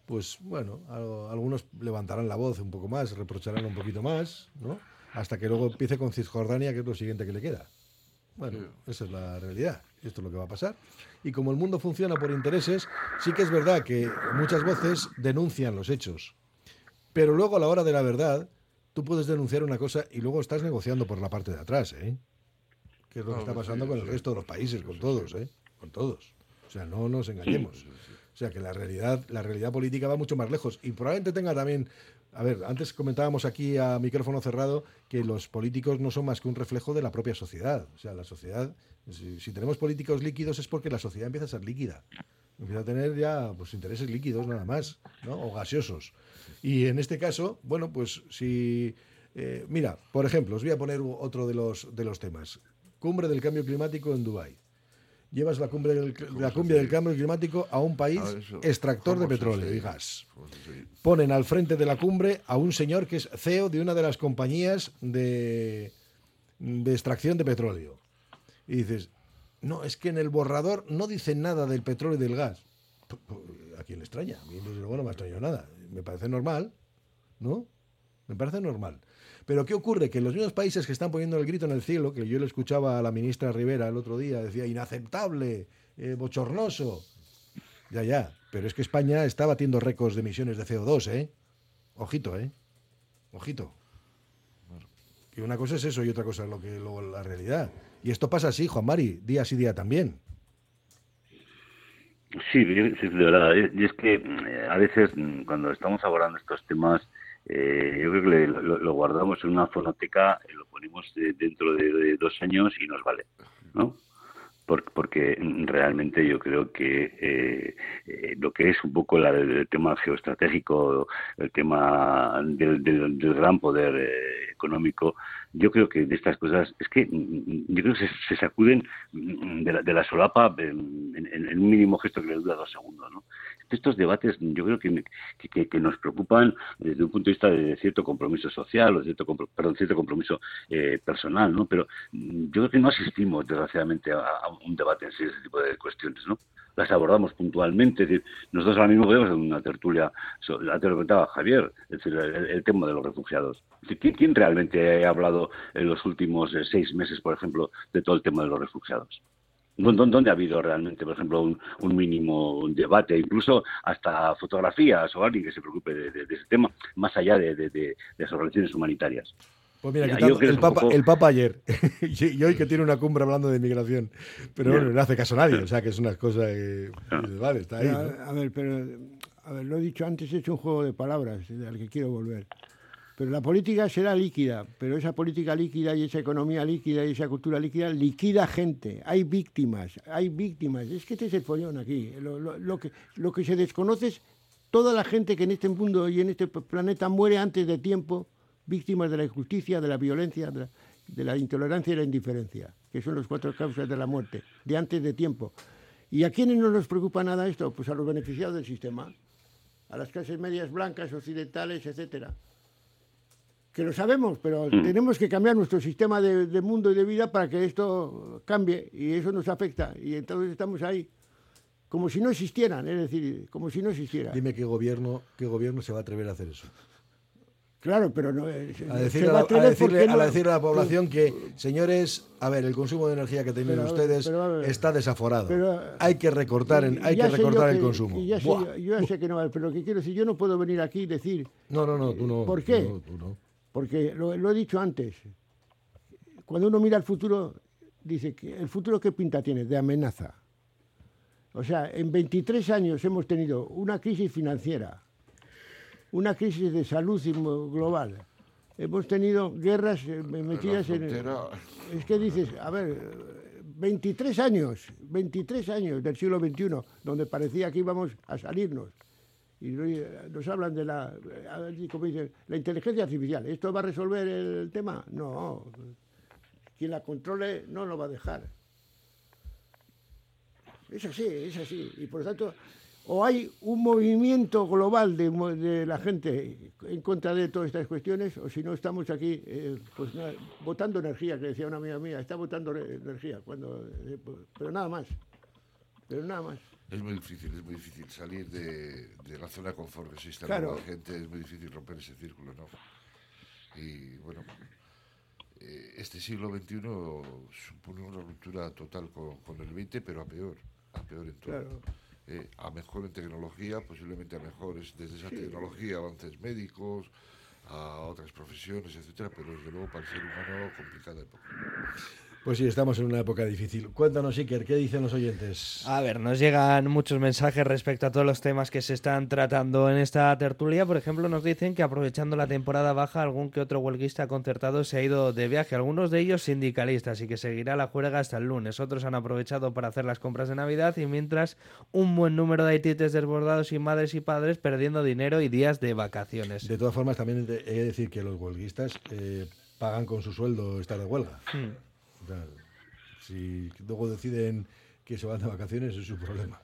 pues bueno, a- algunos levantarán la voz un poco más, reprocharán un poquito más, ¿no? Hasta que luego empiece con Cisjordania, que es lo siguiente que le queda. Bueno, esa es la realidad. Esto es lo que va a pasar. Y como el mundo funciona por intereses, sí que es verdad que muchas voces denuncian los hechos. Pero luego a la hora de la verdad, tú puedes denunciar una cosa y luego estás negociando por la parte de atrás, ¿eh? Que es lo que está sí, pasando con el sí, resto de los países, con todos, ¿eh? Con todos. O sea, no nos engañemos. O sea, que la realidad, la realidad política va mucho más lejos y probablemente tenga también, a ver, antes comentábamos aquí a micrófono cerrado que los políticos no son más que un reflejo de la propia sociedad. O sea, la sociedad, si, tenemos políticos líquidos es porque la sociedad empieza a ser líquida. Empieza a tener ya pues intereses líquidos nada más, ¿no? O gaseosos. Y en este caso, bueno, pues si eh, mira, por ejemplo, os voy a poner otro de los de los temas. Cumbre del cambio climático en Dubái. Llevas la cumbre del, la cumbre del cambio climático a un país A ver, eso, extractor de ¿cómo se petróleo y gas. Ponen al frente de la cumbre a un señor que es CEO de una de las compañías de, de extracción de petróleo. y dices, no, es que en el borrador no dice nada del petróleo y del gas. ¿A quién le extraña? A mí, desde luego, no me ha extrañado nada. Me parece normal, ¿no? Me parece normal. Pero ¿qué ocurre? Que los mismos países que están poniendo el grito en el cielo, que yo le escuchaba a la ministra Rivera el otro día, decía inaceptable, eh, bochornoso. Ya, ya. Pero es que España está batiendo récords de emisiones de CO2, ¿eh? Ojito, ¿eh? Ojito. Que una cosa es eso y otra cosa es lo que luego la realidad. Y esto pasa así, Juan Mari, día sí día también. Sí, sí, de verdad. eh, Y es que eh, a veces mm, cuando estamos abordando estos temas, eh, yo creo que lo, lo guardamos en una fonoteca, eh, lo ponemos de- dentro de, dos años y nos vale, ¿no? Por- porque realmente yo creo que eh, eh, lo que es un poco la- el tema geoestratégico, el tema del, del- gran poder eh, económico, yo creo que de estas cosas es que mm, yo creo que se, se sacuden mm, de la, solapa en, en- un mínimo gesto que le dura dos segundos. ¿no? Estos debates yo creo que, que- que- nos preocupan desde un punto de vista de cierto compromiso social o cierto, perdón, cierto compromiso eh, personal, ¿no? pero mm, yo creo que no asistimos desgraciadamente a, a un debate en ese tipo de cuestiones. ¿no? Las abordamos puntualmente. Nosotros ahora mismo podemos hacer una tertulia, la te lo comentaba Javier, es decir, el, tema de los refugiados. ¿quién, realmente ha hablado en los últimos eh, seis meses, por ejemplo, de todo el tema de los refugiados? ¿Dó- dó- ¿Dónde ha habido realmente, por ejemplo, un, mínimo debate, incluso hasta fotografías o alguien que se preocupe de, ese tema, más allá de- de- de las organizaciones humanitarias? Pues mira, yo creo el, que papa, poco- el Papa ayer, y, y hoy que tiene una cumbre hablando de migración, pero bueno, no hace caso a nadie, o sea que es una cosa que, vale, está ahí. Pero, ¿no? a, a ver, pero a ver, lo he dicho antes, he hecho un juego de palabras al que quiero volver. Pero la política será líquida, pero esa política líquida y esa economía líquida y esa cultura líquida liquida gente. Hay víctimas, hay víctimas. Es que este es el follón aquí. Lo, lo- lo que, lo que se desconoce es toda la gente que en este mundo y en este planeta muere antes de tiempo, víctimas de la injusticia, de la violencia, de la, de la intolerancia y la indiferencia, que son las cuatro causas de la muerte, de antes de tiempo. ¿Y a quiénes no nos preocupa nada esto? Pues a los beneficiados del sistema, a las clases medias blancas, occidentales, etcétera. Que lo sabemos, pero tenemos que cambiar nuestro sistema de, de mundo y de vida para que esto cambie y eso nos afecta. Y entonces estamos ahí como si no existieran, es decir, como si no existiera. Dime qué gobierno, qué gobierno se va a atrever a hacer eso. Claro, pero no eh, A se decirle, a la, a decirle- a no- decirle a la población que, señores, a ver, el consumo de energía que tienen Pero, ustedes pero, a ver, está desaforado. pero, hay que recortar, en- hay que recortar el que- consumo. ya sé yo, yo ya sé que no, pero lo que quiero decir, yo no puedo venir aquí y decir No, no, no, tú no. ¿Por qué? no, tú no. Porque lo, lo he dicho antes. Cuando uno mira el futuro, dice que el futuro qué pinta tiene de amenaza. O sea, en 23 años hemos tenido una crisis financiera, una crisis de salud global. Hemos tenido guerras eh, metidas en... Es que dices, a ver, eh, 23 años, 23 años del siglo XXI, donde parecía que íbamos a salirnos. Y no- nos hablan de la, eh, como dicen, la inteligencia artificial. ¿Esto va a resolver el tema? No. Quien la controle no lo va a dejar. Es así, es así. Y por lo tanto, o hay un movimiento global de, de la gente en contra de todas estas cuestiones, o si no estamos aquí, eh, pues nada, botando energía, que decía una amiga mía, está botando re- energía, cuando, eh, pero nada más. Pero nada más. Es muy difícil, es muy difícil salir de, de la zona confort que se está Claro. la gente, es muy difícil romper ese círculo, ¿no? Y bueno, eh, este siglo XXI supone una ruptura total con, con el XX, pero a peor, a peor en todo. Claro. Eh, a mejor en tecnología, posiblemente a mejores desde esa tecnología, avances médicos, a otras profesiones, etcétera, pero desde luego para el ser humano complicada época. Pues sí, estamos en una época difícil. Cuéntanos, Iker, ¿qué dicen los oyentes? A ver, nos llegan muchos mensajes respecto a todos los temas que se están tratando en esta tertulia. Por ejemplo, nos dicen que aprovechando la temporada baja, algún que otro huelguista concertado se ha ido de viaje, algunos de ellos sindicalistas, y que seguirá la juerga hasta el lunes. Otros han aprovechado para hacer las compras de Navidad y mientras un buen número de haitites desbordados y madres y padres perdiendo dinero y días de vacaciones. De todas formas, también he de decir que los huelguistas eh, pagan con su sueldo estar de huelga. Hmm. Si luego deciden que se van de vacaciones, es su problema.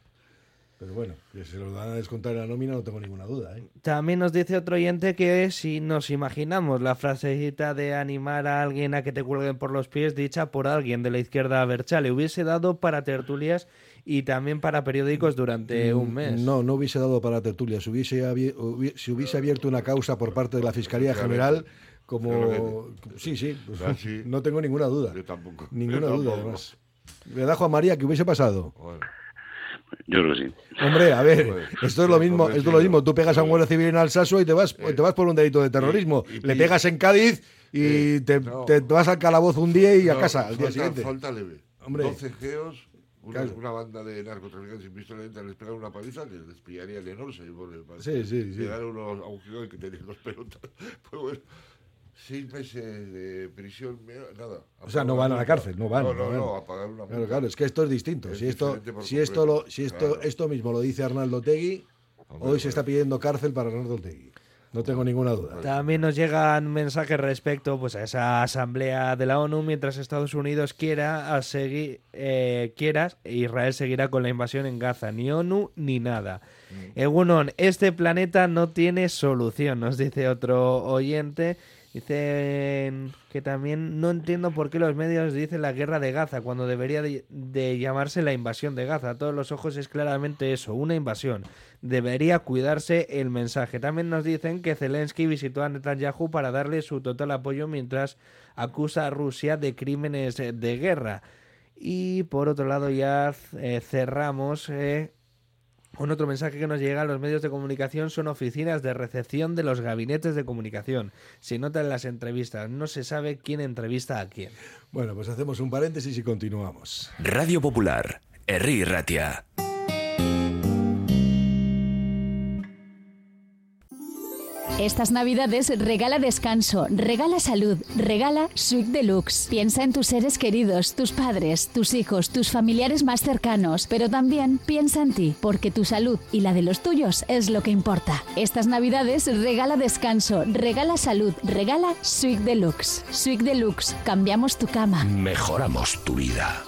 Pero bueno, que se lo van a descontar en la nómina no tengo ninguna duda. ¿eh? También nos dice otro oyente que si nos imaginamos la frasecita de animar a alguien a que te cuelguen por los pies dicha por alguien de la izquierda a le hubiese dado para tertulias y también para periódicos durante un mes. Mm, No, no hubiese dado para tertulia. Si hubiese, abie- hubi- si hubiese abierto una causa por parte de la Fiscalía General, como... Sí, sí, pues, Ah, sí. no tengo ninguna duda. Yo tampoco. Ninguna Yo duda, tampoco. además. Le da Juan María, ¿qué hubiese pasado? Yo creo que sí. Hombre, a ver, Joder, esto es lo mismo, esto es lo mismo. Tú pegas a un guardia civil en Alsaso y te vas, te vas por un delito de terrorismo. y- Le y- pegas en Cádiz y te, no. te vas al calabozo un día y a No, casa al día falta- siguiente. Falta leve. Hombre. 12 geos, una, Claro. una banda de narcotraficantes sin pistola entra, les pegan una paliza que les pillaría el enorme. Sí, sí, sí. Llegar a, unos, a y que tenían dos pelotas. Pues bueno, seis meses de prisión, nada. O sea, no van a la cárcel, no van. No, no, van. no, a pagar una Claro, multa. claro, es que esto es distinto. Es si esto, si esto, lo, completo. si esto, Claro. esto mismo lo dice Arnaldo Tegui, hoy se está pidiendo cárcel para Arnaldo Tegui. No tengo ninguna duda. También nos llegan mensajes respecto pues, a esa asamblea de la ONU mientras Estados Unidos quiera a seguir eh, quieras Israel seguirá con la invasión en Gaza ni ONU ni nada. Egunon, este planeta no tiene solución, nos dice otro oyente. Dicen que también no entiendo por qué los medios dicen la guerra de Gaza cuando debería de, de llamarse la invasión de Gaza. A todos los ojos es claramente eso, una invasión. Debería cuidarse el mensaje. También nos dicen que Zelensky visitó a Netanyahu para darle su total apoyo mientras acusa a Rusia de crímenes eh, de guerra. Y por otro lado ya eh, cerramos eh, con otro mensaje que nos llega a los medios de comunicación son oficinas de recepción de los gabinetes de comunicación. Se nota en las entrevistas, no se sabe quién entrevista a quién. Bueno, pues hacemos un paréntesis y continuamos. Radio Popular, Herri Ratia. Estas navidades regala descanso, regala salud, regala Suite Deluxe. Piensa en tus seres queridos, tus padres, tus hijos, tus familiares más cercanos, pero también piensa en ti, porque tu salud y la de los tuyos es lo que importa. Estas navidades regala descanso, regala salud, regala Suite Deluxe. Suite Deluxe, cambiamos tu cama. Mejoramos tu vida.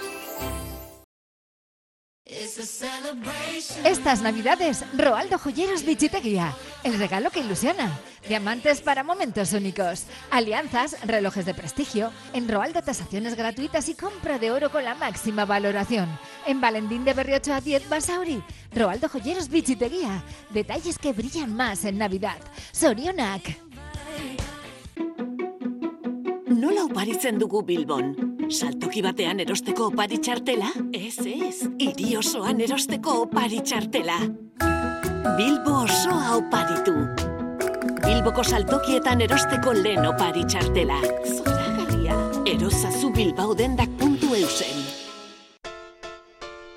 Estas navidades, Roaldo Joyeros Bichiteguía. El regalo que ilusiona. Diamantes para momentos únicos. Alianzas, relojes de prestigio. En Roaldo tasaciones gratuitas y compra de oro con la máxima valoración. En Valentín de Berriocho a 10 Basauri. Roaldo Joyeros Bichiteguía. Detalles que brillan más en Navidad. Sorionak. Nola oparitzen dugu Bilbon? Saltoki batean erosteko opari txartela? Ez, ez. Hiri osoan erosteko opari txartela. Bilbo osoa oparitu. Bilboko saltokietan erosteko lehen opari txartela. Zoragarria. Erozazu bilbaodendak.eusen.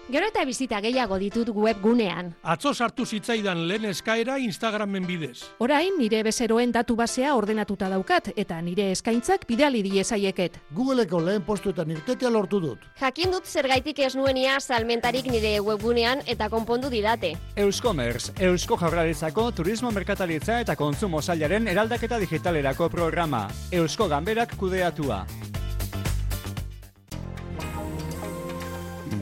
Gero eta bizita gehiago ditut webgunean. Atzo sartu zitzaidan lehen eskaera Instagramen bidez. Orain nire bezeroen datu basea ordenatuta daukat eta nire eskaintzak bidali diezaieket. Googleeko lehen postuetan irtetea lortu dut. Jakin dut zergaitik ez nuenia salmentarik nire webgunean eta konpondu didate. Euskomerz, Eusko Jaurlaritzako Turismo Merkataritza eta Kontsumo Sailaren eraldaketa digitalerako programa. Eusko Ganberak kudeatua.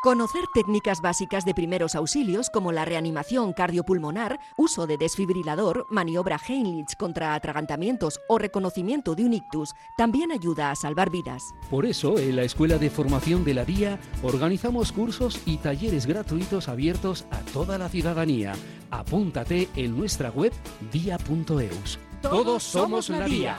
Conocer técnicas básicas de primeros auxilios como la reanimación cardiopulmonar, uso de desfibrilador, maniobra Heinrich contra atragantamientos o reconocimiento de un ictus también ayuda a salvar vidas. Por eso, en la Escuela de Formación de la DIA organizamos cursos y talleres gratuitos abiertos a toda la ciudadanía. Apúntate en nuestra web dia.eus. Todos somos la DIA.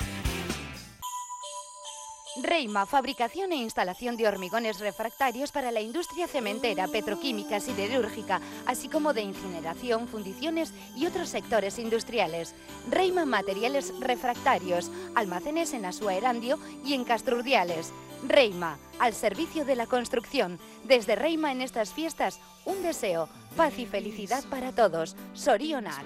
Reima, fabricación e instalación de hormigones refractarios para la industria cementera, petroquímica, siderúrgica, así como de incineración, fundiciones y otros sectores industriales. Reima Materiales Refractarios, almacenes en Asua Erandio y en Castrurdiales. Reima, al servicio de la construcción. Desde Reima en estas fiestas, un deseo, paz y felicidad para todos. Sorionar.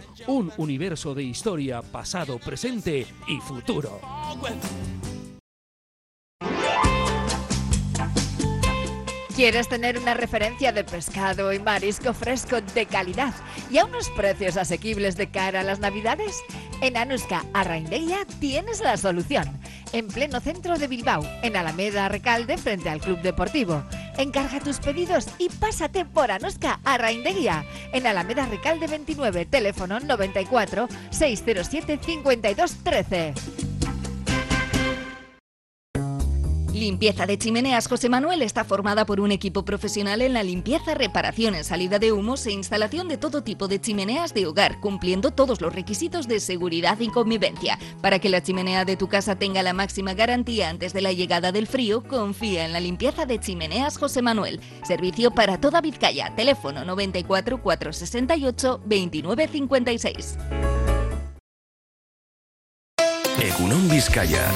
un universo de historia, pasado, presente y futuro. ¿Quieres tener una referencia de pescado y marisco fresco de calidad y a unos precios asequibles de cara a las navidades? En Anuska Arraindeia tienes la solución. En pleno centro de Bilbao, en Alameda Recalde, frente al Club Deportivo. Encarga tus pedidos y pásate por Anuska Arraindeia. En Alameda Recalde 29, teléfono 94 607 5213. Limpieza de Chimeneas José Manuel está formada por un equipo profesional en la limpieza, reparación, salida de humos e instalación de todo tipo de chimeneas de hogar, cumpliendo todos los requisitos de seguridad y convivencia. Para que la chimenea de tu casa tenga la máxima garantía antes de la llegada del frío, confía en la limpieza de Chimeneas José Manuel. Servicio para toda Vizcaya. Teléfono 94 468 2956. Egunon Vizcaya.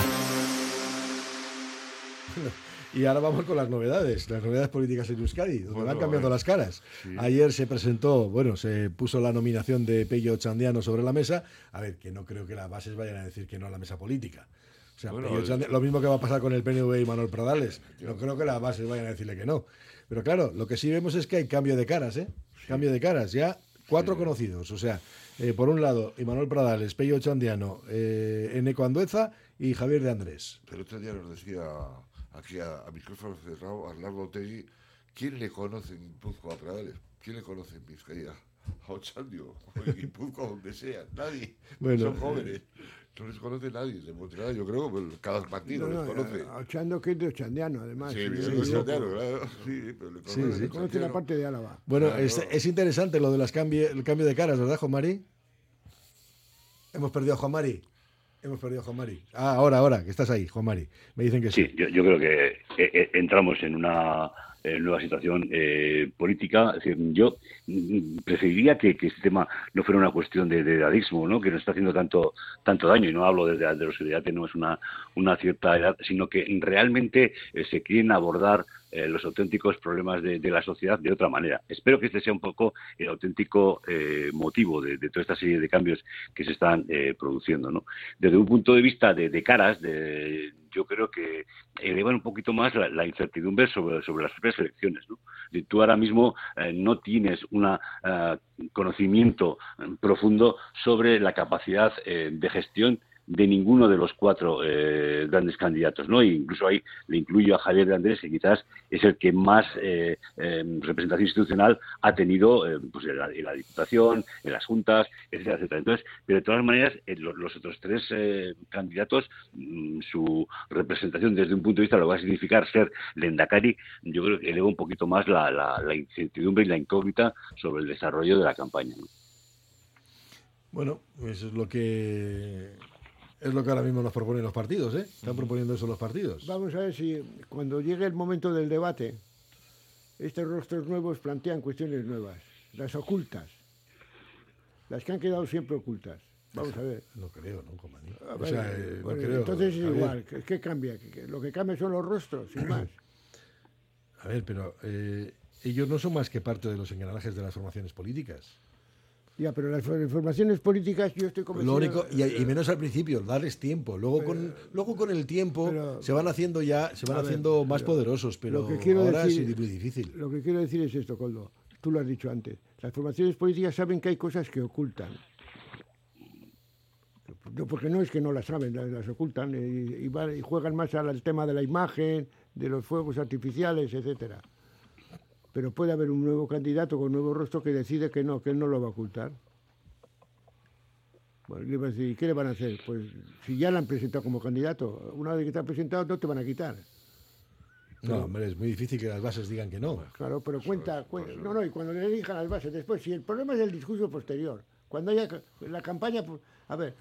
Y ahora vamos con las novedades, las novedades políticas en Euskadi, donde Bueno, van cambiando eh, las caras. Ayer se presentó, bueno, se puso la nominación de Pello Chandiano sobre la mesa. A ver, que no creo que las bases vayan a decir que no a la mesa política. O sea, Bueno, Chandiano- lo mismo que va a pasar con el PNV y Manuel Pradales. No creo que las bases vayan a decirle que no. Pero claro, lo que sí vemos es que hay cambio de caras, ¿eh? Cambio de caras. Ya cuatro conocidos. O sea, eh, por un lado, Manuel Pradales, Pello Chandiano, eh, Eneco Andueza y Javier de Andrés. Pero otro día nos decía aquí a, a micrófono cerrado Arnaldo Otegui, ¿quién le conoce en Guipúzcoa a Pradales? ¿Quién le conoce en Vizcaya? A Ochandio, o en Guipúzcoa, donde sea, nadie. Bueno, Son jóvenes. No les conoce nadie, de Montreal, yo creo que cada partido No, no, les conoce. a- a Ochando que es de Ochandiano, además. Sí, de. Ochandiano, claro. Sí, pero le Sí, conoce sí. Conoce la parte de Álava. Bueno, Claro. es, es interesante lo de las cambie- el cambio de caras, ¿verdad, Juan Mari? Hemos perdido a Juan Mari. Hemos perdido a Juan Mari. Ah, ahora, ahora, que estás ahí, Juan Mari. Me dicen que sí. Sí, yo, yo creo que eh, eh, entramos en una eh, nueva situación eh, política. Yo preferiría que, que este tema no fuera una cuestión de, de edadismo, ¿no? que nos está haciendo tanto tanto daño. Y no hablo desde de los edad, no es una, una cierta edad, sino que realmente eh, se quieren abordar eh, los auténticos problemas de, de la sociedad de otra manera. Espero que este sea un poco el auténtico motivo de, de toda esta serie de cambios que se están produciendo. ¿no? Desde un punto de vista de, de caras, de, yo creo que elevan un poquito más la, incertidumbre sobre, sobre las propias elecciones. ¿no? Tú ahora mismo eh, no tienes un conocimiento eh, profundo sobre la capacidad eh, de gestión de ninguno de los cuatro eh, grandes candidatos, ¿no? E incluso ahí le incluyo a Javier de Andrés, que quizás es el que más eh, eh, representación institucional ha tenido eh, pues en, la, Diputación, en las juntas, etcétera, etcétera. Entonces, pero de todas maneras, eh, los, otros tres candidatos, mmm, su representación desde un punto de vista lo va a significar ser Lendakari, yo creo que eleva un poquito más la, incertidumbre y la incógnita sobre el desarrollo de la campaña. ¿no? Bueno, eso es lo que es lo que ahora mismo nos proponen los partidos, ¿eh? Están proponiendo eso los partidos. Vamos a ver si cuando llegue el momento del debate, estos rostros nuevos plantean cuestiones nuevas, las ocultas, las que han quedado siempre ocultas. Vamos a ver. No creo, ¿no? A O sea, eh, bueno, no creo. entonces es igual, ¿qué, qué cambia? ¿Qué- qué- Lo que cambia son los rostros, sin más. A ver, pero eh, ellos no son más que parte de los engranajes de las formaciones políticas. Ya, pero las formaciones políticas yo estoy convencido... Lo único, y, y menos al principio, darles tiempo. Luego con, luego con el tiempo se van haciendo ya, se van ver, haciendo más pero poderosos, pero lo que quiero ahora decir- es muy difícil. Lo que quiero decir es esto, Coldo. Tú lo has dicho antes. Las formaciones políticas saben que hay cosas que ocultan. No, porque no es que no las saben, las, las ocultan y, y van- y juegan más al tema de la imagen, de los fuegos artificiales, etcétera. Pero puede haber un nuevo candidato con nuevo rostro que decide que no, que él no lo va a ocultar. Bueno, le va a decir, ¿y qué le van a hacer? Pues si ya la han presentado como candidato, una vez que está presentado no te van a quitar. No, hombre, es muy difícil que las bases digan que no. Claro, pero cuenta, cuen- no, no, y cuando le elijan las bases después, si el problema es el discurso posterior, cuando haya la campaña, a ver,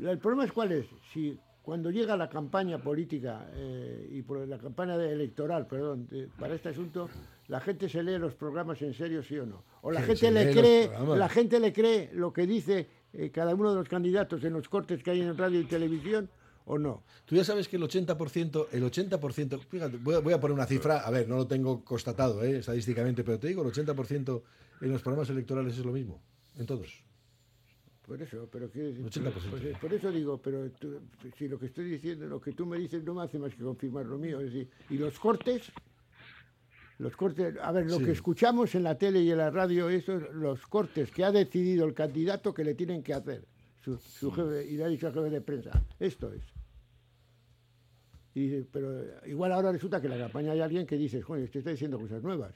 el problema es cuál es, si cuando llega la campaña política eh, y por la campaña electoral, perdón, de- para este asunto, la gente se lee los programas en serio, sí o no, o la Sí, gente le cree, la gente le cree lo que dice eh, cada uno de los candidatos en los cortes que hay en radio y televisión o no. Tú ya sabes que el 80%, el 80%, fíjate, voy a, voy a poner una cifra, a ver, no lo tengo constatado eh, estadísticamente, pero te digo, el 80% en los programas electorales es lo mismo, en todos. Por eso, pero decir, 80%. pues, eh, por eso digo, pero tú- si lo que estoy diciendo, lo que tú me dices no me hace más que confirmar lo mío. Es decir, y los cortes, los cortes, a ver, lo Sí. que escuchamos en la tele y en la radio, esos los cortes que ha decidido el candidato que le tienen que hacer. Su, su jefe, y le ha dicho al jefe de prensa, esto es. Y dice, pero igual ahora resulta que en la campaña hay alguien que dice, joder, este está diciendo cosas nuevas.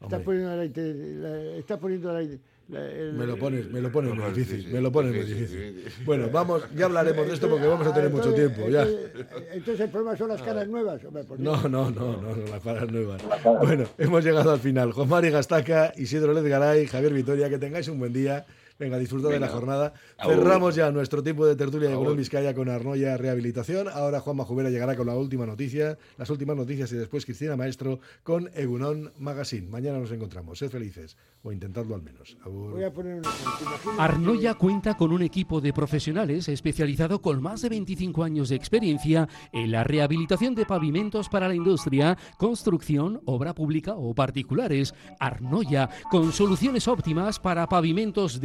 Está poniendo la, está poniendo la- el- Me lo pones, me lo pones muy sí, difícil, sí, me lo pones muy sí, difícil. Bueno, vamos, ya hablaremos de esto porque vamos a tener mucho Entonces- tiempo, ya. Entonces, entonces el problema son las caras nuevas. Hombre, No, no, no, no, no, las caras nuevas. Bueno, hemos llegado al final. Juan Mari Gastaca, Isidro Lezgaray, Javier Vitoria, que tengáis un buen día. Venga, disfrutad de la Venga. jornada. Agur. Cerramos ya nuestro tiempo de tertulia de. Colón Vizcaya con Arnoya Rehabilitación. Ahora Juan Majubera llegará con la última noticia, las últimas noticias y después Cristina Maestro con Egunon Magazine. Mañana nos encontramos. Sed felices, o intentadlo al menos. Agur. Voy a poner una. ¿te imaginas Arnoya cuenta con un equipo de profesionales especializado con más de 25 años de experiencia en la rehabilitación de pavimentos para la industria, construcción, obra pública o particulares. Arnoya, con soluciones óptimas para pavimentos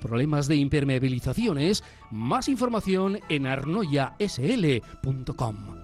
problemas de impermeabilizaciones. Más información en arnoyasl.com.